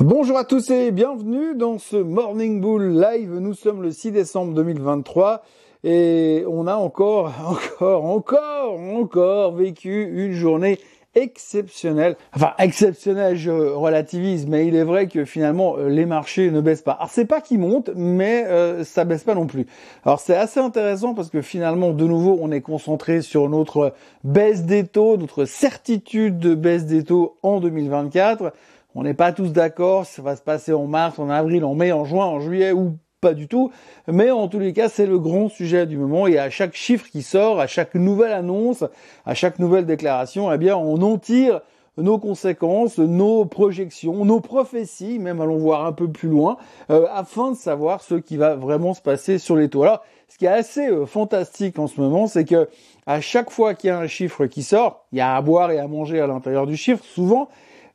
Bonjour à tous et bienvenue dans ce Morning Bull Live. Nous sommes le 6 décembre 2023 et on a encore, encore, encore, encore vécu une journée exceptionnelle. Enfin, exceptionnelle, je relativise, mais il est vrai que finalement les marchés ne baissent pas. Alors c'est pas qu'ils montent, mais euh, ça baisse pas non plus. Alors c'est assez intéressant parce que finalement, de nouveau, on est concentré sur notre baisse des taux, notre certitude de baisse des taux en 2024. On n'est pas tous d'accord, ça va se passer en mars, en avril, en mai, en juin, en juillet ou pas du tout. Mais en tous les cas, c'est le grand sujet du moment. Et à chaque chiffre qui sort, à chaque nouvelle annonce, à chaque nouvelle déclaration, eh bien, on en tire nos conséquences, nos projections, nos prophéties, même allons voir un peu plus loin, euh, afin de savoir ce qui va vraiment se passer sur les taux. Alors, ce qui est assez euh, fantastique en ce moment, c'est que à chaque fois qu'il y a un chiffre qui sort, il y a à boire et à manger à l'intérieur du chiffre, souvent,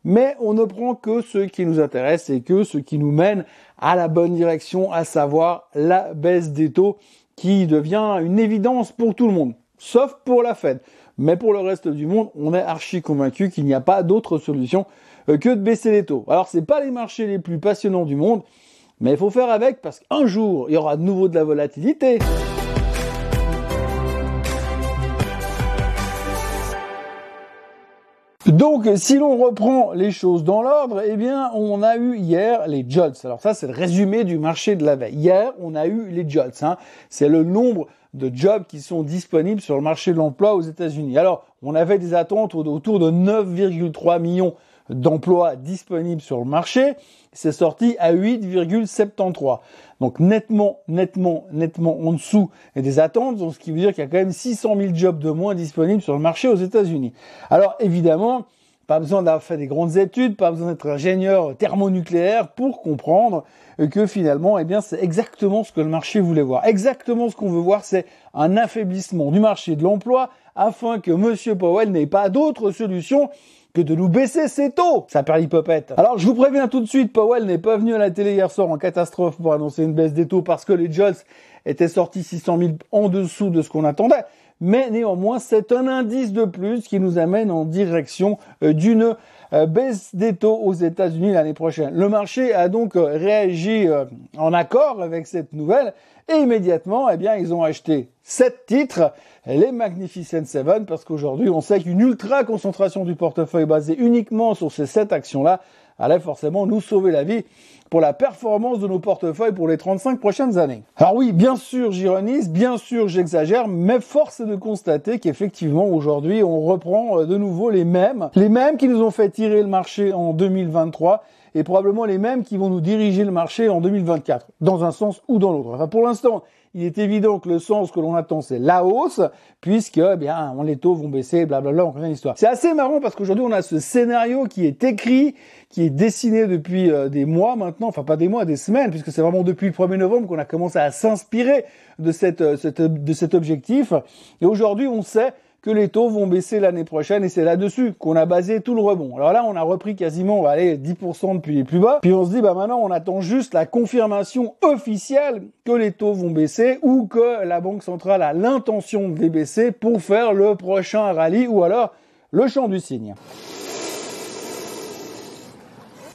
mais on ne prend que ce qui nous intéresse et que ce qui nous mène à la bonne direction, à savoir la baisse des taux qui devient une évidence pour tout le monde, sauf pour la Fed. Mais pour le reste du monde, on est archi convaincu qu'il n'y a pas d'autre solution euh, que de baisser les taux. Alors c'est pas les marchés les plus passionnants du monde, mais il faut faire avec parce qu'un jour, il y aura de nouveau de la volatilité. Donc, si l'on reprend les choses dans l'ordre, eh bien, on a eu hier les JOLTS. Alors ça, c'est le résumé du marché de la veille. Hier, on a eu les JOLTS. Hein. C'est le nombre de jobs qui sont disponibles sur le marché de l'emploi aux États-Unis. Alors, on avait des attentes autour de 9,3 millions d'emplois disponibles sur le marché. C'est sorti à 8,73. Donc nettement, nettement, nettement en dessous des attentes, ce qui veut dire qu'il y a quand même 600 000 jobs de moins disponibles sur le marché aux États-Unis. Alors évidemment, pas besoin d'avoir fait des grandes études, pas besoin d'être ingénieur thermonucléaire pour comprendre que finalement, eh bien, c'est exactement ce que le marché voulait voir. Exactement ce qu'on veut voir, c'est un affaiblissement du marché de l'emploi afin que Monsieur Powell n'ait pas d'autre solution que de nous baisser ses taux, ça perd l'hypopète. Alors je vous préviens tout de suite, Powell n'est pas venu à la télé hier soir en catastrophe pour annoncer une baisse des taux parce que les JOLTS étaient sortis 600 000 en dessous de ce qu'on attendait. Mais néanmoins, c'est un indice de plus qui nous amène en direction euh, d'une baisse des taux aux États-Unis l'année prochaine. Le marché a donc euh, réagi en accord avec cette nouvelle et immédiatement, eh bien, ils ont acheté sept titres, les Magnificent Seven, parce qu'aujourd'hui, on sait qu'une ultra concentration du portefeuille basée uniquement sur ces sept actions-là allait forcément nous sauver la vie pour la performance de nos portefeuilles pour les 35 prochaines années. Alors oui, bien sûr, j'ironise, bien sûr, j'exagère, mais force est de constater qu'effectivement, aujourd'hui, on reprend euh, de nouveau les mêmes, les mêmes qui nous ont fait tirer le marché en 2023 et probablement les mêmes qui vont nous diriger le marché en 2024, dans un sens ou dans l'autre. Enfin, pour l'instant, il est évident que le sens que l'on attend, c'est la hausse, puisque, eh bien, les taux vont baisser, blablabla, on connaît l'histoire. C'est assez marrant parce qu'aujourd'hui, on a ce scénario qui est écrit, qui est dessiné depuis euh, des mois maintenant, enfin pas des mois, des semaines, puisque c'est vraiment depuis le 1er novembre qu'on a commencé à s'inspirer de, cette, euh, de cet objectif. Et aujourd'hui, on sait que les taux vont baisser l'année prochaine et c'est là-dessus qu'on a basé tout le rebond. Alors là, on a repris quasiment, on va aller 10% depuis les plus bas. Puis on se dit, bah maintenant, on attend juste la confirmation officielle que les taux vont baisser ou que la Banque centrale a l'intention de les baisser pour faire le prochain rallye ou alors le champ du cygne.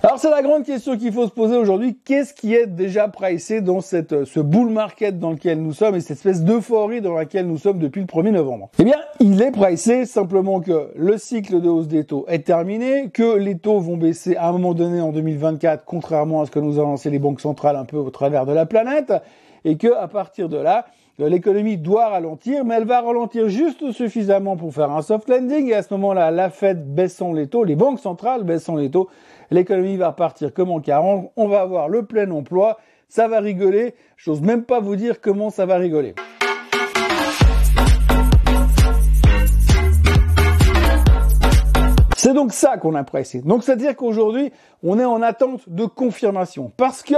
Alors c'est la grande question qu'il faut se poser aujourd'hui. Qu'est-ce qui est déjà pricé dans cette, ce bull market dans lequel nous sommes et cette espèce d'euphorie dans laquelle nous sommes depuis le 1er novembre? Eh bien, il est pricé simplement que le cycle de hausse des taux est terminé, que les taux vont baisser à un moment donné en 2024, contrairement à ce que nous ont lancé les banques centrales un peu au travers de la planète, et que à partir de là, l'économie doit ralentir, mais elle va ralentir juste suffisamment pour faire un soft landing, et à ce moment-là, la Fed baissant les taux, les banques centrales baissant les taux, l'économie va repartir comme en 40, on va avoir le plein emploi, ça va rigoler, j'ose même pas vous dire comment ça va rigoler. C'est donc ça qu'on a pressé. Donc c'est-à-dire qu'aujourd'hui, on est en attente de confirmation. Parce que,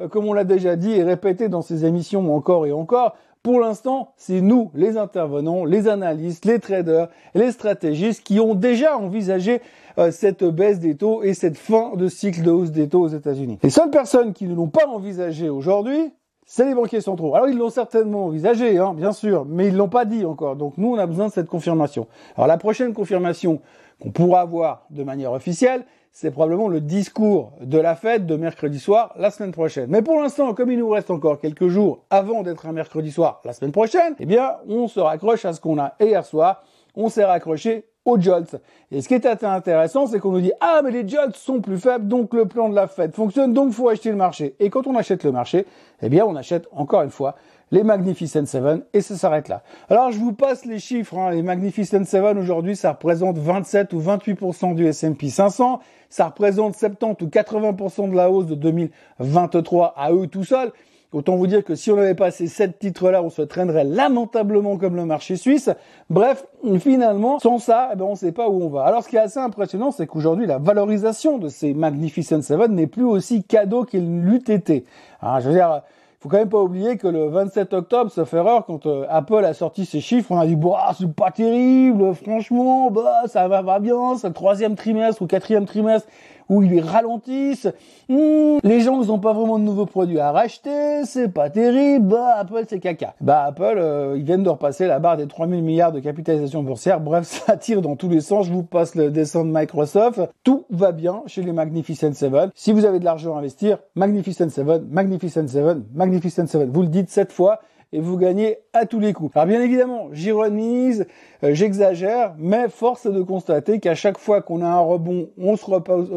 euh, comme on l'a déjà dit et répété dans ces émissions encore et encore, pour l'instant, c'est nous, les intervenants, les analystes, les traders, les stratégistes qui ont déjà envisagé euh, cette baisse des taux et cette fin de cycle de hausse des taux aux États-Unis. Les seules personnes qui ne l'ont pas envisagé aujourd'hui, c'est les banquiers centraux. Alors ils l'ont certainement envisagé, hein, bien sûr, mais ils l'ont pas dit encore. Donc nous, on a besoin de cette confirmation. Alors la prochaine confirmation qu'on pourra avoir de manière officielle, c'est probablement le discours de la fête de mercredi soir la semaine prochaine. Mais pour l'instant, comme il nous reste encore quelques jours avant d'être un mercredi soir la semaine prochaine, eh bien, on se raccroche à ce qu'on a hier soir. On s'est raccroché aux jolts. Et ce qui est intéressant, c'est qu'on nous dit ah mais les jolts sont plus faibles, donc le plan de la fête fonctionne, donc faut acheter le marché. Et quand on achète le marché, eh bien on achète encore une fois les Magnificent Seven et ça s'arrête là. Alors je vous passe les chiffres. Hein. Les Magnificent Seven aujourd'hui, ça représente 27 ou 28% du S&P 500. Ça représente 70 ou 80% de la hausse de 2023 à eux tout seuls. Autant vous dire que si on n'avait pas ces sept titres-là, on se traînerait lamentablement comme le marché suisse. Bref, finalement, sans ça, eh ben, on ne sait pas où on va. Alors, ce qui est assez impressionnant, c'est qu'aujourd'hui, la valorisation de ces Magnificent Seven n'est plus aussi cadeau qu'il l'eût été. Alors, je veux dire, faut quand même pas oublier que le 27 octobre, sauf erreur, quand euh, Apple a sorti ses chiffres, on a dit bah c'est pas terrible, franchement, bah ça va, va bien, c'est le troisième trimestre ou quatrième trimestre où ils ralentissent. Hmm, les gens ils ont pas vraiment de nouveaux produits à racheter, c'est pas terrible. Bah Apple c'est caca. Bah Apple euh, ils viennent de repasser la barre des 3000 milliards de capitalisation boursière. Bref, ça tire dans tous les sens. Je vous passe le dessin de Microsoft. Tout va bien chez les Magnificent Seven. Si vous avez de l'argent à investir, Magnificent Seven, Magnificent Seven, Magnificent Seven. Vous le dites cette fois et vous gagnez à tous les coups. Alors bien évidemment, j'ironise, euh, j'exagère, mais force est de constater qu'à chaque fois qu'on a un rebond, on se,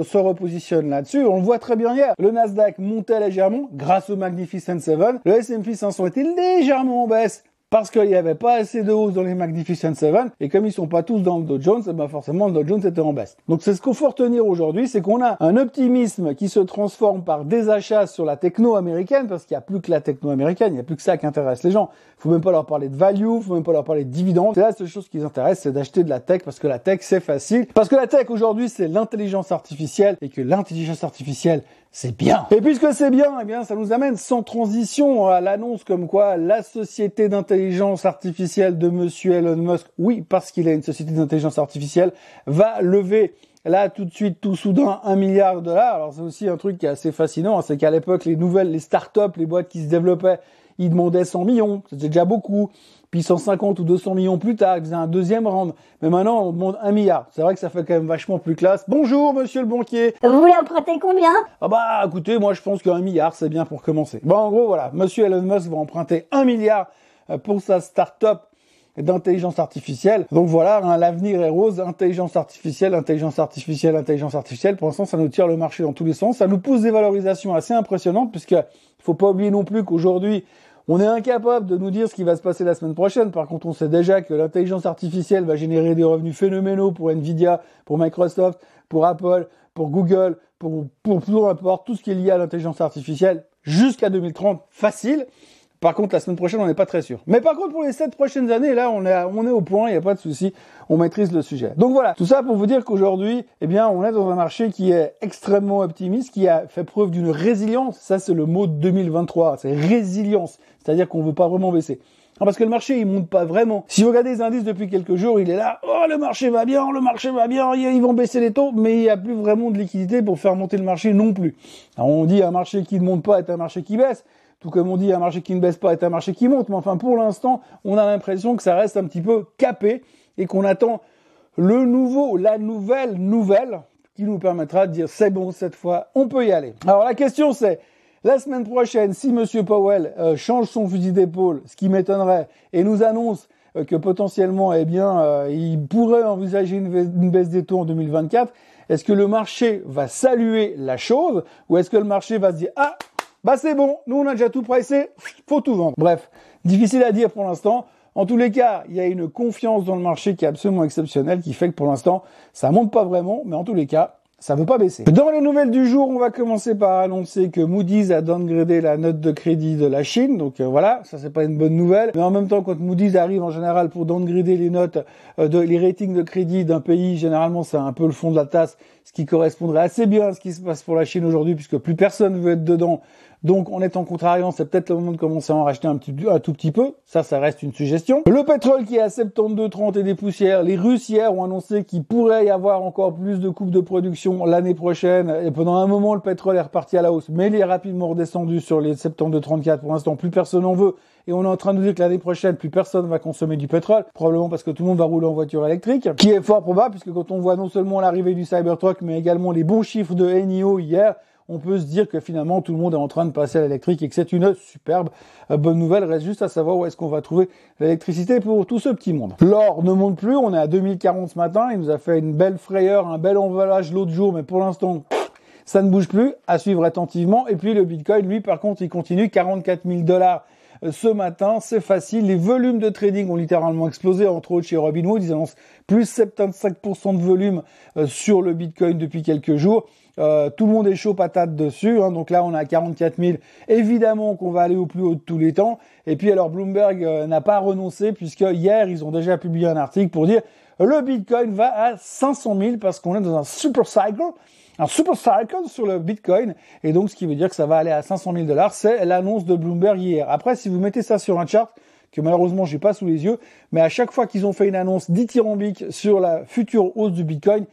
se repositionne là-dessus. On le voit très bien hier. Le Nasdaq montait légèrement grâce au Magnificent Seven. Le S&P 500 était légèrement en baisse parce qu'il n'y avait pas assez de hausse dans les Magnificent Seven, et comme ils sont pas tous dans le Dow Jones, eh ben forcément le Dow Jones était en baisse. Donc c'est ce qu'il faut retenir aujourd'hui, c'est qu'on a un optimisme qui se transforme par des achats sur la techno américaine, parce qu'il n'y a plus que la techno américaine, il n'y a plus que ça qui intéresse les gens. Il faut même pas leur parler de value, faut même pas leur parler de dividendes. C'est la seule chose qui les intéresse, c'est d'acheter de la tech, parce que la tech c'est facile. Parce que la tech aujourd'hui c'est l'intelligence artificielle, et que l'intelligence artificielle c'est bien. Et puisque c'est bien, eh bien, ça nous amène sans transition à l'annonce comme quoi la société d'intelligence artificielle de monsieur Elon Musk, oui, parce qu'il a une société d'intelligence artificielle, va lever là tout de suite tout soudain un milliard de dollars. Alors c'est aussi un truc qui est assez fascinant, hein, c'est qu'à l'époque les nouvelles, les startups, les boîtes qui se développaient, ils demandaient 100 millions, c'était déjà beaucoup. Puis 150 ou 200 millions plus tard, ils faisaient un deuxième round. Mais maintenant, on demande un milliard. C'est vrai que ça fait quand même vachement plus classe. Bonjour, monsieur le banquier. Vous voulez emprunter combien? Ah bah, écoutez, moi je pense qu'un milliard, c'est bien pour commencer. Bon, en gros, voilà. Monsieur Elon Musk va emprunter un milliard pour sa start-up d'intelligence artificielle. Donc voilà, hein, l'avenir est rose, intelligence artificielle, intelligence artificielle, intelligence artificielle. Pour l'instant, ça nous tire le marché dans tous les sens. Ça nous pousse des valorisations assez impressionnantes puisque faut pas oublier non plus qu'aujourd'hui, on est incapable de nous dire ce qui va se passer la semaine prochaine. Par contre, on sait déjà que l'intelligence artificielle va générer des revenus phénoménaux pour Nvidia, pour Microsoft, pour Apple, pour Google, pour, pour peu importe tout ce qui est lié à l'intelligence artificielle jusqu'à 2030. Facile. Par contre, la semaine prochaine, on n'est pas très sûr. Mais par contre, pour les sept prochaines années, là, on est, on est au point, il n'y a pas de souci, on maîtrise le sujet. Donc voilà, tout ça pour vous dire qu'aujourd'hui, eh bien, on est dans un marché qui est extrêmement optimiste, qui a fait preuve d'une résilience. Ça, c'est le mot de 2023, c'est résilience. C'est-à-dire qu'on ne veut pas vraiment baisser. parce que le marché, il monte pas vraiment. Si vous regardez les indices depuis quelques jours, il est là, oh, le marché va bien, le marché va bien, ils vont baisser les taux, mais il n'y a plus vraiment de liquidité pour faire monter le marché non plus. Alors, on dit un marché qui ne monte pas est un marché qui baisse. Tout comme on dit, un marché qui ne baisse pas est un marché qui monte. Mais enfin, pour l'instant, on a l'impression que ça reste un petit peu capé et qu'on attend le nouveau, la nouvelle nouvelle qui nous permettra de dire c'est bon cette fois, on peut y aller. Alors la question c'est la semaine prochaine, si Monsieur Powell euh, change son fusil d'épaule, ce qui m'étonnerait, et nous annonce euh, que potentiellement, eh bien, euh, il pourrait envisager une, une baisse des taux en 2024, est-ce que le marché va saluer la chose ou est-ce que le marché va se dire ah bah c'est bon, nous on a déjà tout pressé, faut tout vendre. Bref, difficile à dire pour l'instant. En tous les cas, il y a une confiance dans le marché qui est absolument exceptionnelle, qui fait que pour l'instant, ça monte pas vraiment, mais en tous les cas, ça veut pas baisser. Dans les nouvelles du jour, on va commencer par annoncer que Moody's a downgradé la note de crédit de la Chine. Donc euh, voilà, ça c'est pas une bonne nouvelle. Mais en même temps, quand Moody's arrive en général pour downgrader les notes, euh, les ratings de crédit d'un pays, généralement c'est un peu le fond de la tasse, ce qui correspondrait assez bien à ce qui se passe pour la Chine aujourd'hui, puisque plus personne veut être dedans donc en étant contrariant, c'est peut-être le moment de commencer à en racheter un, petit, tout petit peu. Ça, ça reste une suggestion. Le pétrole qui est à 72,30 et des poussières. Les Russes hier ont annoncé qu'il pourrait y avoir encore plus de coupes de production l'année prochaine. Et pendant un moment, le pétrole est reparti à la hausse, mais il est rapidement redescendu sur les septembre de 34. Pour l'instant, plus personne n'en veut. Et on est en train de dire que l'année prochaine, plus personne va consommer du pétrole, probablement parce que tout le monde va rouler en voiture électrique, qui est fort probable, puisque quand on voit non seulement l'arrivée du Cybertruck, mais également les bons chiffres de NIO hier, on peut se dire que finalement tout le monde est en train de passer à l'électrique et que c'est une superbe euh, bonne nouvelle. Reste juste à savoir où est-ce qu'on va trouver l'électricité pour tout ce petit monde. L'or ne monte plus, on est à 2040 ce matin, il nous a fait une belle frayeur, un bel envolage l'autre jour, mais pour l'instant, ça ne bouge plus, à suivre attentivement. Et puis le Bitcoin, lui, par contre, il continue 44 000 dollars ce matin, c'est facile. Les volumes de trading ont littéralement explosé, entre autres chez Robinhood. Ils annoncent plus 75% de volume euh, sur le Bitcoin depuis quelques jours. Euh, tout le monde est chaud patate dessus. Hein. donc là, on a 44 000. Évidemment qu'on va aller au plus haut de tous les temps. Et puis alors, Bloomberg euh, n'a pas renoncé puisque hier, ils ont déjà publié un article pour dire le Bitcoin va à 500 000 parce qu'on est dans un super cycle. Un super cycle sur le Bitcoin. Et donc, ce qui veut dire que ça va aller à 500 000 dollars. C'est l'annonce de Bloomberg hier. Après, si vous mettez ça sur un chart, que malheureusement j'ai pas sous les yeux, mais à chaque fois qu'ils ont fait une annonce dithyrambique sur la future hausse du Bitcoin,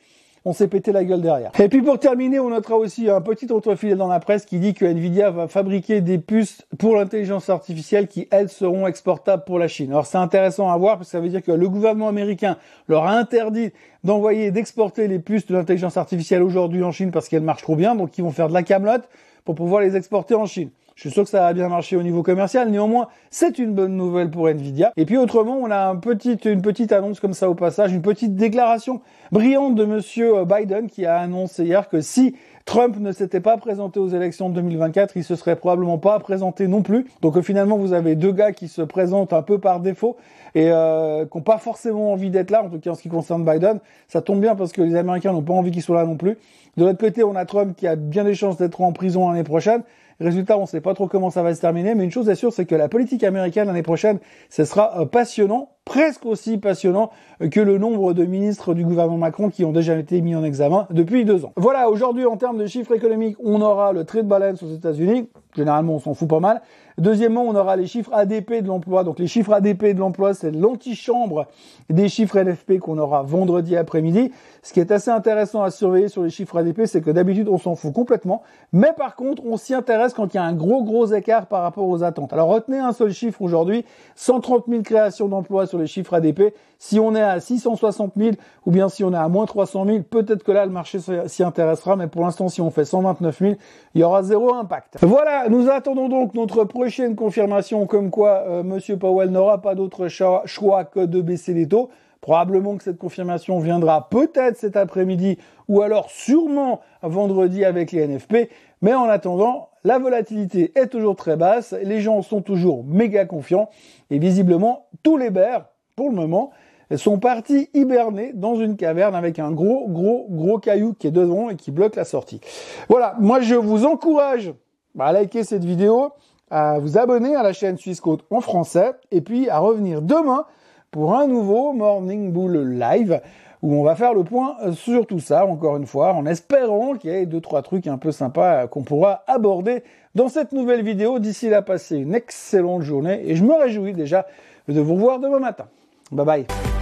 on s'est pété la gueule derrière. Et puis pour terminer, on notera aussi un petit autre filet dans la presse qui dit que Nvidia va fabriquer des puces pour l'intelligence artificielle qui, elles, seront exportables pour la Chine. Alors c'est intéressant à voir parce que ça veut dire que le gouvernement américain leur a interdit d'envoyer, d'exporter les puces de l'intelligence artificielle aujourd'hui en Chine parce qu'elles marchent trop bien, donc ils vont faire de la camelote pour pouvoir les exporter en Chine. Je suis sûr que ça va bien marcher au niveau commercial. Néanmoins, c'est une bonne nouvelle pour Nvidia. Et puis autrement, on a un petit, une petite annonce comme ça au passage, une petite déclaration brillante de Monsieur Biden qui a annoncé hier que si Trump ne s'était pas présenté aux élections de 2024, il se serait probablement pas présenté non plus. Donc finalement, vous avez deux gars qui se présentent un peu par défaut et euh, qui n'ont pas forcément envie d'être là, en tout cas en ce qui concerne Biden. Ça tombe bien parce que les Américains n'ont pas envie qu'ils soient là non plus. De l'autre côté, on a Trump qui a bien des chances d'être en prison l'année prochaine. Résultat, on ne sait pas trop comment ça va se terminer, mais une chose est sûre, c'est que la politique américaine l'année prochaine, ce sera euh, passionnant, presque aussi passionnant que le nombre de ministres du gouvernement Macron qui ont déjà été mis en examen depuis deux ans. Voilà, aujourd'hui, en termes de chiffres économiques, on aura le trade balance aux États-Unis. Généralement, on s'en fout pas mal. Deuxièmement, on aura les chiffres ADP de l'emploi. Donc les chiffres ADP de l'emploi, c'est l'antichambre des chiffres NFP qu'on aura vendredi après-midi. Ce qui est assez intéressant à surveiller sur les chiffres ADP, c'est que d'habitude, on s'en fout complètement. Mais par contre, on s'y intéresse quand il y a un gros, gros écart par rapport aux attentes. Alors retenez un seul chiffre aujourd'hui, 130 000 créations d'emplois sur les chiffres ADP. Si on est à 660 000 ou bien si on est à moins 300 000, peut-être que là, le marché s'y intéressera. Mais pour l'instant, si on fait 129 000, il y aura zéro impact. Voilà, nous attendons donc notre prochaine confirmation comme quoi euh, Monsieur Powell n'aura pas d'autre choix que de baisser les taux. Probablement que cette confirmation viendra peut-être cet après-midi ou alors sûrement vendredi avec les NFP. Mais en attendant, la volatilité est toujours très basse, les gens sont toujours méga confiants et visiblement tous les bears, pour le moment, sont partis hiberner dans une caverne avec un gros, gros, gros caillou qui est devant et qui bloque la sortie. Voilà, moi je vous encourage à liker cette vidéo, à vous abonner à la chaîne Suisse Côte en français et puis à revenir demain pour un nouveau Morning Bull Live où on va faire le point sur tout ça, encore une fois, en espérant qu'il y ait deux, trois trucs un peu sympas qu'on pourra aborder dans cette nouvelle vidéo. D'ici là, passez une excellente journée et je me réjouis déjà de vous revoir demain matin. Bye bye